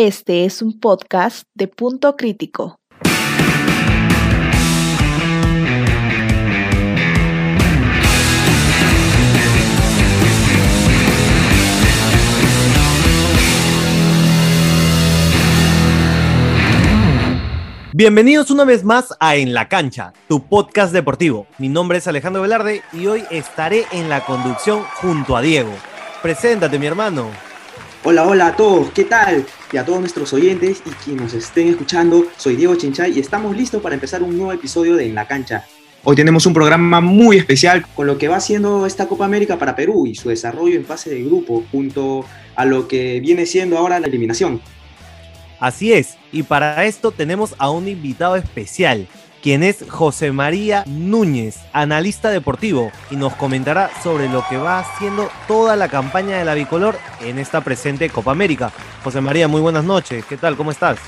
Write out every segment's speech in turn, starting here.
Este es un podcast de punto crítico. Bienvenidos una vez más a En la Cancha, tu podcast deportivo. Mi nombre es Alejandro Velarde y hoy estaré en la conducción junto a Diego. Preséntate, mi hermano. Hola, hola a todos, ¿qué tal? Y a todos nuestros oyentes y quienes nos estén escuchando, soy Diego Chinchay y estamos listos para empezar un nuevo episodio de En la Cancha. Hoy tenemos un programa muy especial con lo que va siendo esta Copa América para Perú y su desarrollo en fase de grupo, junto a lo que viene siendo ahora la eliminación. Así es, y para esto tenemos a un invitado especial, quien es José María Núñez, analista deportivo, y nos comentará sobre lo que va haciendo toda la campaña de la bicolor en esta presente Copa América. José María, muy buenas noches, ¿qué tal? ¿Cómo estás?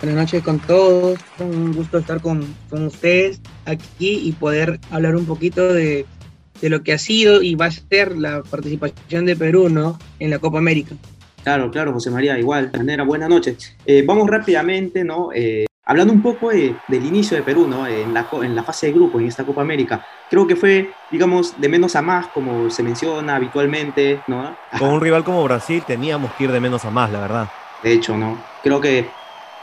Buenas noches con todos, un gusto estar con, con ustedes aquí y poder hablar un poquito de, de lo que ha sido y va a ser la participación de Perú ¿no? en la Copa América. Claro, claro, José María, igual, de manera, buenas noches. Eh, vamos rápidamente, ¿no? Eh, hablando un poco de, del inicio de Perú, ¿no? En la, en la fase de grupo, en esta Copa América. Creo que fue, digamos, de menos a más, como se menciona habitualmente, ¿no? Con un rival como Brasil teníamos que ir de menos a más, la verdad. De hecho, ¿no? Creo que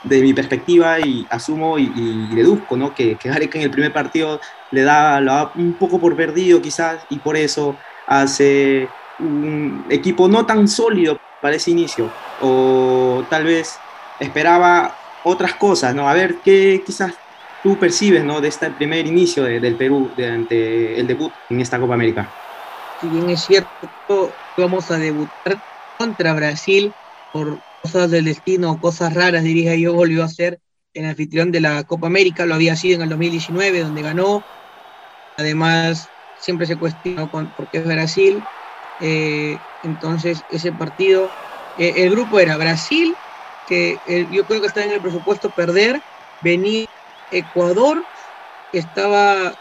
de mi perspectiva y asumo y, y deduzco, ¿no? Que, que Gareca en el primer partido le da, lo da un poco por perdido quizás y por eso hace un equipo no tan sólido para ese inicio o tal vez esperaba otras cosas, ¿no? A ver qué quizás tú percibes, ¿no? De este primer inicio de, del Perú durante el debut en esta Copa América. Si bien es cierto, vamos a debutar contra Brasil por cosas del destino, cosas raras, diría yo, volvió a ser el anfitrión de la Copa América, lo había sido en el 2019, donde ganó. Además, siempre se cuestionó con, porque es Brasil. Eh, entonces, ese partido, eh, el grupo era Brasil, que eh, yo creo que está en el presupuesto perder, venía Ecuador, estaba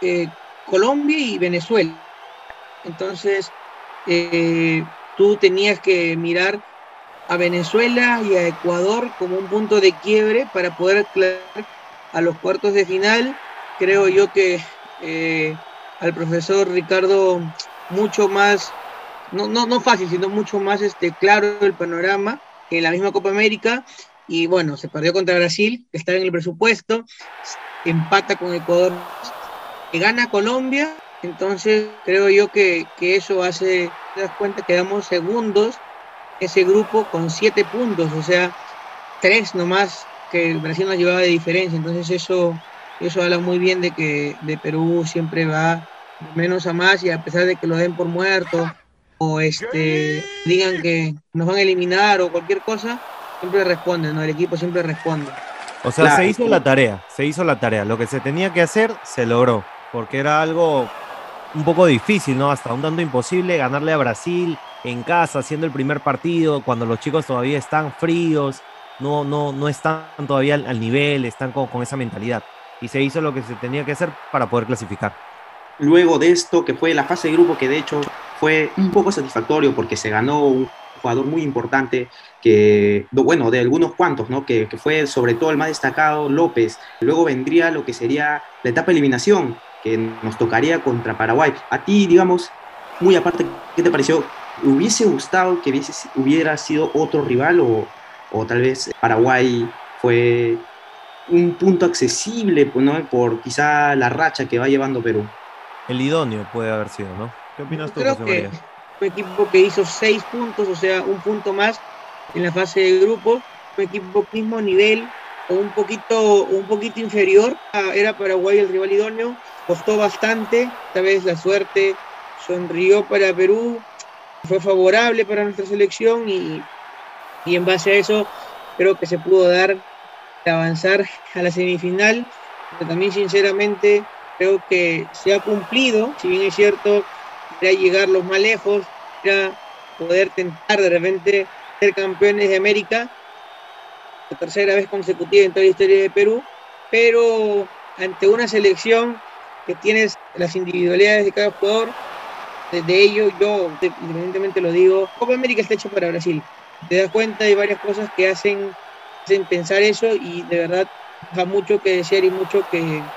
eh, Colombia y Venezuela. Entonces, tú tenías que mirar a Venezuela y a Ecuador como un punto de quiebre para poder aclarar a los cuartos de final. Creo yo que al profesor Ricardo mucho más no, no, no fácil, sino mucho más este, claro el panorama en la misma Copa América. Y bueno, se perdió contra Brasil, que estaba en el presupuesto, empata con Ecuador, que gana Colombia. Entonces creo yo que, que eso hace, te das cuenta que damos segundos ese grupo con siete puntos, o sea, tres nomás que Brasil nos llevaba de diferencia. Entonces eso, eso habla muy bien de que de Perú siempre va menos a más y a pesar de que lo den por muerto o este, digan que nos van a eliminar o cualquier cosa, siempre responden, ¿no? El equipo siempre responde. O sea, claro. se hizo la tarea, se hizo la tarea. Lo que se tenía que hacer, se logró. Porque era algo un poco difícil, ¿no? Hasta un tanto imposible ganarle a Brasil en casa, haciendo el primer partido, cuando los chicos todavía están fríos, no, no, no están todavía al, al nivel, están con, con esa mentalidad. Y se hizo lo que se tenía que hacer para poder clasificar luego de esto, que fue la fase de grupo, que de hecho fue un poco satisfactorio porque se ganó un jugador muy importante, que, bueno, de algunos cuantos, ¿no? Que, que, fue sobre todo el más destacado, López. Luego vendría lo que sería la etapa de eliminación, que nos tocaría contra Paraguay. A ti, digamos, muy aparte, ¿qué te pareció? ¿Hubiese gustado que hubiese, hubiera sido otro rival o, o tal vez Paraguay fue un punto accesible ¿no? por quizá la racha que va llevando Perú? el idóneo puede haber sido, ¿no? ¿Qué opinas tú, Creo José que María? un equipo que hizo seis puntos, o sea, un punto más en la fase de grupo, un equipo mismo nivel o un poquito, un poquito inferior, era Paraguay el rival idóneo, costó bastante, esta vez la suerte sonrió para Perú, fue favorable para nuestra selección y, y en base a eso creo que se pudo dar avanzar a la semifinal, pero también sinceramente creo que se ha cumplido, si bien es cierto, era llegar los más lejos, era poder tentar de repente ser campeones de América, la tercera vez consecutiva en toda la historia de Perú, pero ante una selección que tiene las individualidades de cada jugador, desde ello yo independientemente lo digo, Copa América está hecho para Brasil. te das cuenta hay varias cosas que hacen, hacen pensar eso y de verdad da mucho que decir y mucho que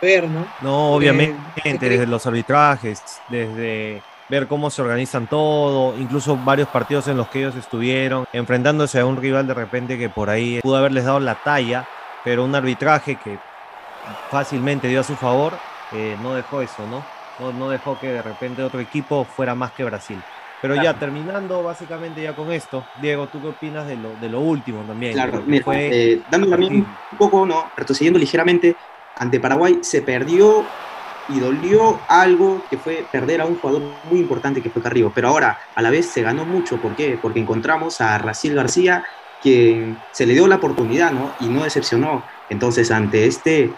ver, ¿no? No, obviamente, desde los arbitrajes, desde ver cómo se organizan todo, incluso varios partidos en los que ellos estuvieron, enfrentándose a un rival de repente que por ahí pudo haberles dado la talla, pero un arbitraje que fácilmente dio a su favor, eh, no dejó eso, ¿no? ¿no? No dejó que de repente otro equipo fuera más que Brasil. Pero ya terminando básicamente ya con esto, Diego, ¿tú qué opinas de lo, de lo último también? Claro, mira, eh, dando también un poco, ¿no? Retrocediendo ligeramente, ante Paraguay se perdió y dolió algo que fue perder a un jugador muy importante que fue Carrillo, pero ahora a la vez se ganó mucho, ¿por qué? Porque encontramos a Raciel García, quien se le dio la oportunidad, ¿no? Y no decepcionó. Entonces, ante este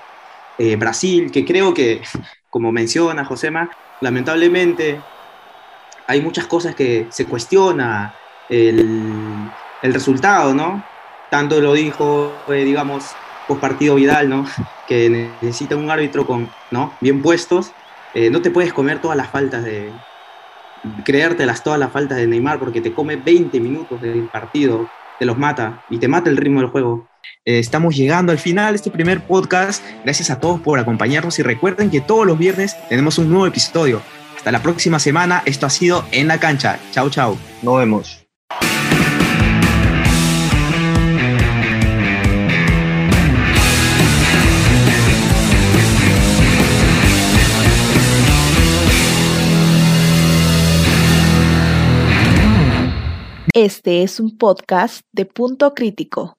eh, Brasil, que creo que, como menciona Josema, lamentablemente hay muchas cosas que se cuestiona el, el resultado, ¿no? Tanto lo dijo, eh, digamos, partido Vidal, ¿no? Que necesita un árbitro con, ¿no? Bien puestos. Eh, no te puedes comer todas las faltas de, creértelas todas las faltas de Neymar porque te come 20 minutos del partido, te los mata y te mata el ritmo del juego. Eh, estamos llegando al final de este primer podcast. Gracias a todos por acompañarnos y recuerden que todos los viernes tenemos un nuevo episodio. Hasta la próxima semana. Esto ha sido En la Cancha. Chau, chau. Nos vemos. Este es un podcast de punto crítico.